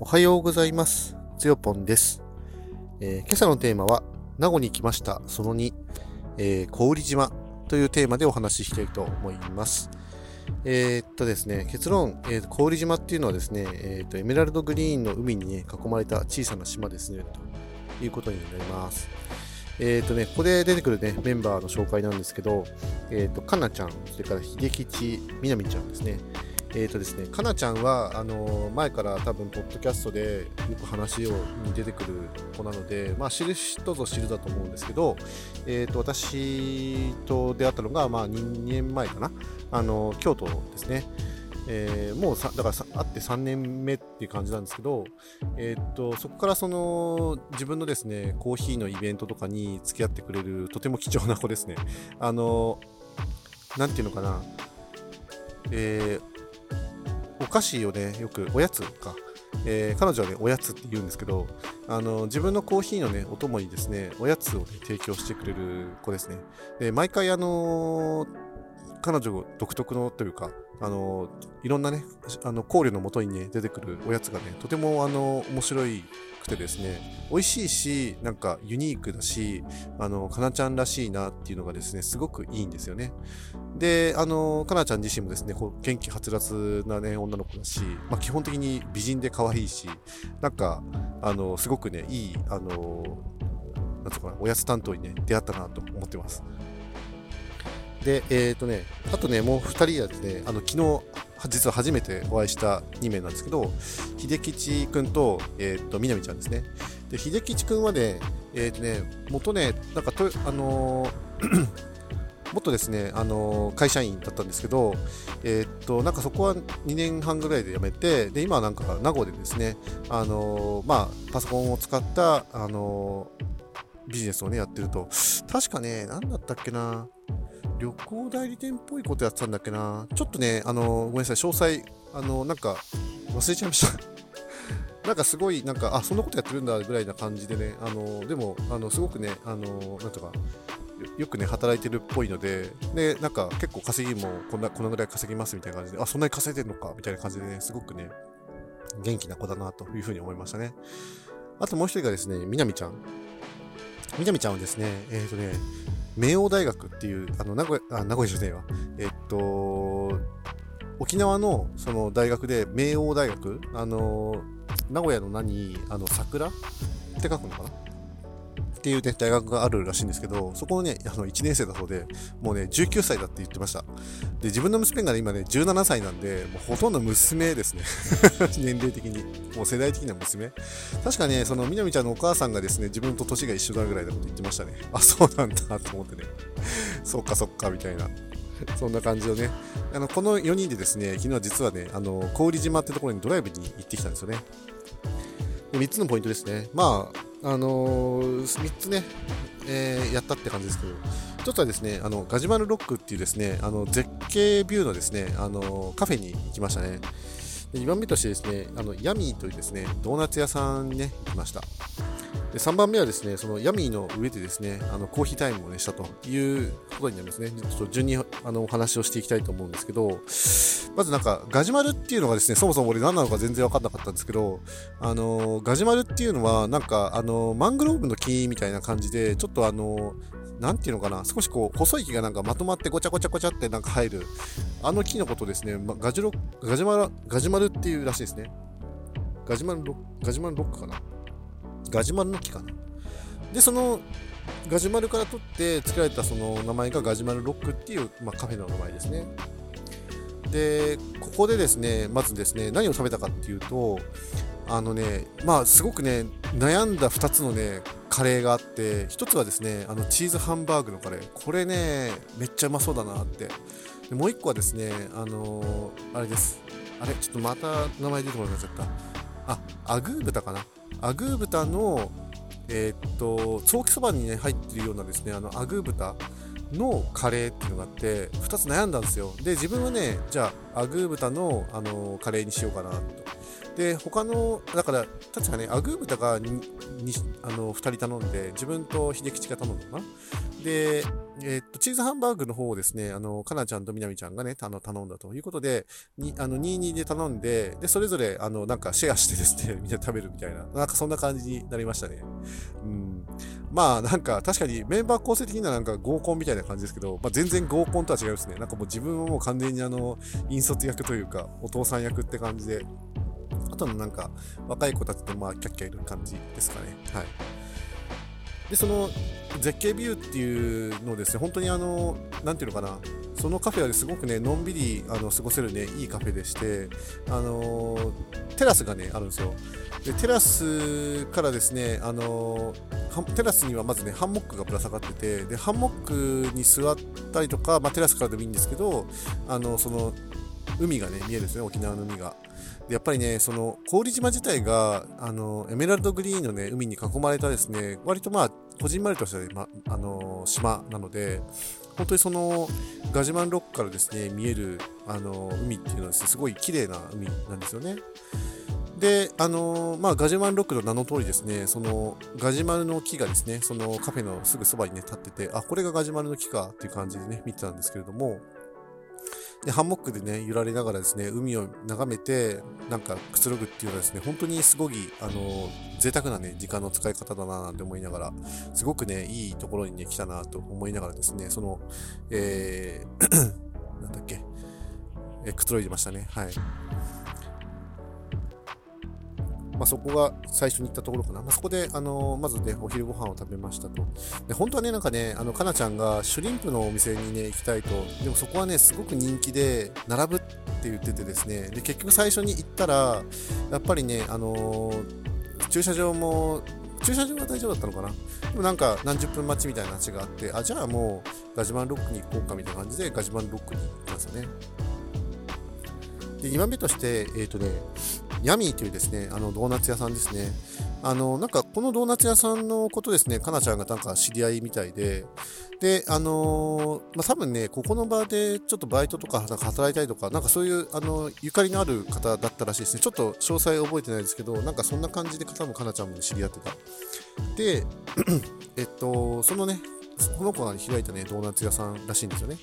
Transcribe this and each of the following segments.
おはようございます。つよぽんです、えー今朝のテーマは、名護に来ました、その2、えー、小売島というテーマでお話ししたいと思います。えーっとですね、結論、えー小売島っていうのはですね、えーっと、エメラルドグリーンの海に、ね、囲まれた小さな島ですね、ということになります。えーっとね、ここで出てくるね、メンバーの紹介なんですけど、えーと、かなちゃん、それから秀吉みなみちゃんですね。えーとですね、かなちゃんはあのー前から多分ポッドキャストでよく話をに出てくる子なので、まあ、知る人ぞ知るだと思うんですけど、えー、と私と出会ったのが、まあ、2年前かな、あのー京都ですね。えーもうさだから会って3年目っていう感じなんですけど、えー、とそこからその自分のですねコーヒーのイベントとかに付き合ってくれるとても貴重な子ですね。あのーていうのかな、えーお菓子をね、よく、おやつか。えー彼女はね、おやつって言うんですけど、あの、自分のコーヒーのね、お供にですね、おやつを、ね、提供してくれる子ですね。で、毎回、あのー彼女独特のというか、あのいろんなね、あの考慮のもとにね、出てくるおやつがね、とても、あの面白いくてですね、美味しいし、なんかユニークだし、あの、かなちゃんらしいなっていうのがですね、すごくいいんですよね。で、あの、かなちゃん自身もですね、元気はつらつなね、女の子だし、まあ、基本的に美人で可愛いし、なんか、あの、すごくね、いい、あの、なんとかな、おやつ担当にね、出会ったなと思ってます。で、えっ、とね、あとね、もう2人はですね、あの、昨日、実は初めてお会いした2名なんですけど、秀吉くんと、えっ、と、みなみちゃんですね。で、秀吉くんはね、えっ、とね、元ね、なんかと、あのーもっとですね、あの会社員だったんですけど、えーっと、なんかそこは2年半ぐらいで辞めて、で、今はなんか名護でですね、あのまあ、パソコンを使った、あのビジネスをね、やってると、確かね、なんだったっけな、旅行代理店っぽいことやってたんだっけな、ちょっとね、あのごめんなさい、詳細、あのなんか、忘れちゃいました。なんかすごい、なんか、あ、そんなことやってるんだぐらいな感じでね、あのでも、あの、すごくね、あのなんとか、よくね、働いてるっぽいので、で、なんか結構稼ぎもこんな、このぐらい稼ぎますみたいな感じで、あ、そんなに稼いでるのかみたいな感じでね、すごくね、元気な子だなというふうに思いましたね。あともう一人がですね、みなみちゃん。みなみちゃんはですね、えっ、とね、明王大学っていう、あの、名古屋、あ、名古屋じゃねえわ。えっと、沖縄のその大学で、明王大学、あの、名古屋の何、あの、桜って書くのかな？っていうね、大学があるらしいんですけど、そこのね、あの、1年生だそうで、もうね、19歳だって言ってました。で、自分の娘がね、今ね、17歳なんで、もうほとんど娘ですね。年齢的に。もう世代的には娘。確かね、その、みなみちゃんのお母さんがですね、自分と年が一緒だぐらいのこと言ってましたね。あ、そうなんだと思ってね。そっかそっか、みたいな。そんな感じをね。あの、この4人でですね、昨日は実はね、あの、郡島ってところにドライブに行ってきたんですよね。3つのポイントですね。まあ、あのー、3つね、えーやったって感じですけど、1つはですね、あの、ガジュマルロックっていうですね、あの、絶景ビューのですね、あの、カフェに行きましたね。で2番目としてですね、あの、ヤミーというですね、ドーナツ屋さんにね、行きました。で3番目はですね、そのヤミーの上でですね、あのコーヒータイムをね、したということになりますね。ちょっと順にあのお話をしていきたいと思うんですけど、まずなんか、ガジュマルっていうのがですね、そもそも俺何なのか全然分かんなかったんですけど、あの、ガジュマルっていうのは、なんか、あの、マングローブの木みたいな感じで、ちょっとあの、なんていうのかな、少しこう、細い木がなんかまとまってごちゃごちゃごちゃってなんか入る、あの木のことですね、ま、ガジュロ、ガジュマル、ガジュマルっていうらしいですね。ガジュマルロ、ガジュマルロックかなガジュマルの木かなで、その、ガジュマルから取って作られたその名前がガジュマルロックっていう、まあ、カフェの名前ですね。で、ここでですね、まずですね、何を食べたかっていうと、あのね、まあ、すごくね、悩んだ2つのね、カレーがあって、1つはですね、あのチーズハンバーグのカレー。これね、めっちゃうまそうだなって。でもう1個はですね、あのーあれです。あれ、ちょっとまた名前出てこなくなっちゃった。あ、アグー豚かな。アグー豚の、えーっと、長期そばにね、入ってるようなですね、あの、アグー豚のカレーっていうのがあって、2つ悩んだんですよ。で、自分はね、じゃあ、アグー豚の、あのカレーにしようかなと。で、他の、だから、確かね、アグー豚がにあの2人頼んで、自分と秀吉が頼んだかな。で、えー、っと、チーズハンバーグの方をですね、あの、かなちゃんとみなみちゃんがね、あの頼んだということで、にあの22で頼んで、で、それぞれ、あの、なんかシェアしてですね、みんな食べるみたいな、なんかそんな感じになりましたね。うん。まあ、なんか、確かにメンバー構成的にはなんか合コンみたいな感じですけど、まあ、全然合コンとは違いますね。なんかもう自分はもう完全にあの、引率役というか、お父さん役って感じで、とのなんか、若い子たちとまあ、キャッキャいる感じですかね。はい。で、その、絶景ビューっていうのですね、本当にあの、なんていうのかな、そのカフェはすごくね、のんびりあの過ごせるね、いいカフェでして、あのテラスがね、あるんですよ。で、テラスからですね、あのテラスにはまずね、ハンモックがぶら下がってて、で、ハンモックに座ったりとか、まあ、テラスからでもいいんですけど、あの、その、海がね、見えるんですね、沖縄の海が。でやっぱりね、その、氷島自体が、あの、エメラルドグリーンのね、海に囲まれたですね、割とまあ、こじんまりとした、ま、あの、島なので、本当にその、ガジュマンロックからですね、見える、あの、海っていうのはすね、すごい綺麗な海なんですよね。で、あのー、まあ、ガジュマンロックの名の通りですね、その、ガジュマルの木がですね、そのカフェのすぐそばにね、立ってて、あ、これがガジュマルの木かっていう感じでね、見てたんですけれども、で、ハンモックでね、揺られながらですね、海を眺めて、なんかくつろぐっていうのはですね、本当にすごい、あの、贅沢なね、時間の使い方だななんて思いながら、すごくね、いいところにね、来たなと思いながらですね、その、えー なんだっけ、えくつろいでましたね。はい。まあ、そこが最初に行ったところかな。まあ、そこで、あのー、まずね、お昼ご飯を食べましたと。で、本当はね、なんかね、あの、かなちゃんがシュリンプのお店にね、行きたいと。でもそこはね、すごく人気で、並ぶって言っててですね。で、結局最初に行ったら、やっぱりね、あのー、駐車場も、駐車場は大丈夫だったのかなでもなんか何十分待ちみたいな話があって、あ、じゃあもうガジュマンロックに行こうかみたいな感じでガジュマンロックに行ったんですよね。で、2番目として、えっ、ー、とね、ヤミーというですね、あのドーナツ屋さんですね。あの、なんかこのドーナツ屋さんのことですね、かなちゃんがなんか知り合いみたいで、で、あのー、まあ、多分ね、ここの場でちょっとバイトとかなんか働いたりとか、なんかそういう、あの、ゆかりのある方だったらしいですね。ちょっと詳細覚えてないですけど、なんかそんな感じで方もかなちゃんも知り合ってた。で、えっと、そのね、この子が開いたね、ドーナツ屋さんらしいんですよね。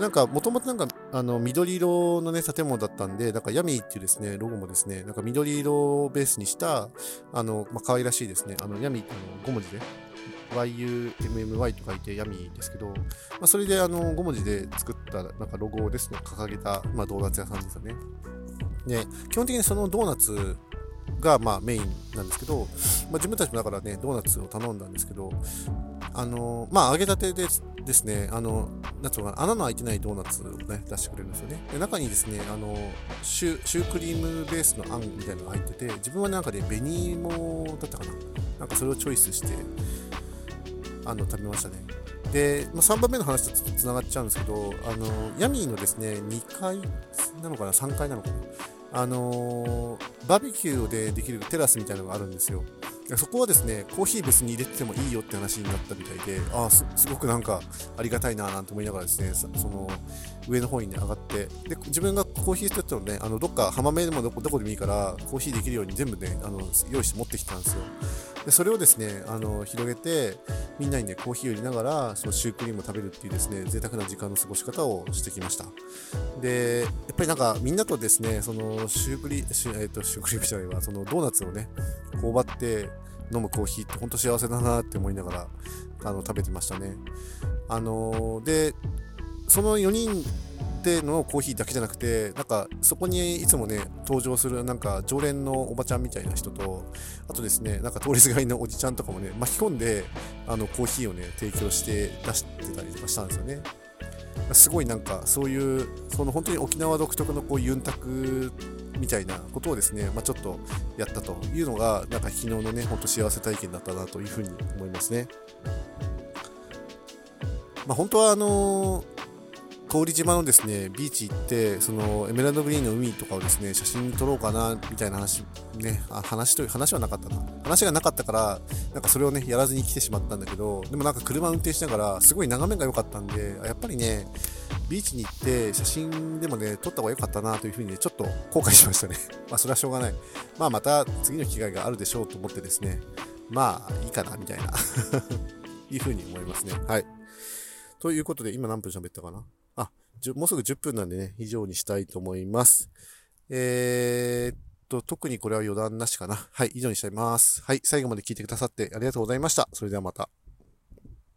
なんか、もともとなんか、あの、緑色のね、建物だったんで、なんか、ヤミーっていうですね、ロゴもですね、なんか緑色をベースにした、あの、まあ、可愛らしいですね、あの、ヤミーってあの5文字で、YUMMY と書いてヤミーですけど、まあ、それであの5文字で作ったなんかロゴをですね、掲げた、まあ、ドーナツ屋さんですよね。で、基本的にそのドーナツがまあメインなんですけど、まあ、自分たちもだからね、ドーナツを頼んだんですけど、あのまあ、揚げたてでですね、あの、なんつうかな、穴の開いてないドーナツをね、出してくれるんですよね。で、中にですね、あの、シュシュークリームベースのあんみたいなのが入ってて、自分はなんかね、紅芋だったかな。なんかそれをチョイスして、あの、食べましたね。で、まあ、3番目の話とつながっちゃうんですけど、あの、ヤミーのですね、2階なのかな、3階なのかな。あの、バーベキューでできるテラスみたいなのがあるんですよ。そこはですね、コーヒー別に入れててもいいよって話になったみたいで、ああ、すごくなんかありがたいななんて思いながらですね、その上の方にね、上がって、で、自分がコーヒーステットのね、あの、どっか浜辺でもどこどこでもいいから、コーヒーできるように全部ね、あの、用意して持ってきたんですよ。で、それをですね、あの、広げて、みんなにね、コーヒーを入れながら、そのシュークリームを食べるっていうですね、贅沢な時間の過ごし方をしてきました。で、やっぱりなんか、みんなとですね、その、シュークリ、シュ,、えー、とシュークリームじゃないわ、そのドーナツをね、頬張って、飲むコーヒーって本当幸せだなって思いながらあの食べてましたね。あのー、で、その4人でのコーヒーだけじゃなくて、なんかそこにいつもね、登場するなんか常連のおばちゃんみたいな人と、あとですね、なんか通りすがりのおじちゃんとかもね、巻き込んで、あのコーヒーをね、提供して出してたりとかしたんですよね。すごいなんかそういう、その本当に沖縄独特のこうユンタクみたいなことをですね、まあ、ちょっとやったというのが、なんか昨日のね、ほんと幸せ体験だったなというふうに思いますね。まあ、本当はあのー氷島のですね、ビーチ行って、そのエメラルドグリーンの海とかをですね、写真撮ろうかな、みたいな話、ね、あ話という話はなかったな。話がなかったから、なんかそれをね、やらずに来てしまったんだけど、でもなんか車運転しながら、すごい眺めが良かったんで、やっぱりね、ビーチに行って写真でもね、撮った方が良かったなというふうにね、ちょっと後悔しましたね。まあ、それはしょうがない。まあ、また次の機会があるでしょうと思ってですね、まあ、いいかな、みたいな いうふうに思いますね。はい。ということで、今何分喋ったかな、もうすぐ10分なんでね、以上にしたいと思います。えー、っと、特にこれは余談なしかな。はい、以上にしたいます。はい、最後まで聞いてくださってありがとうございました。それではまた。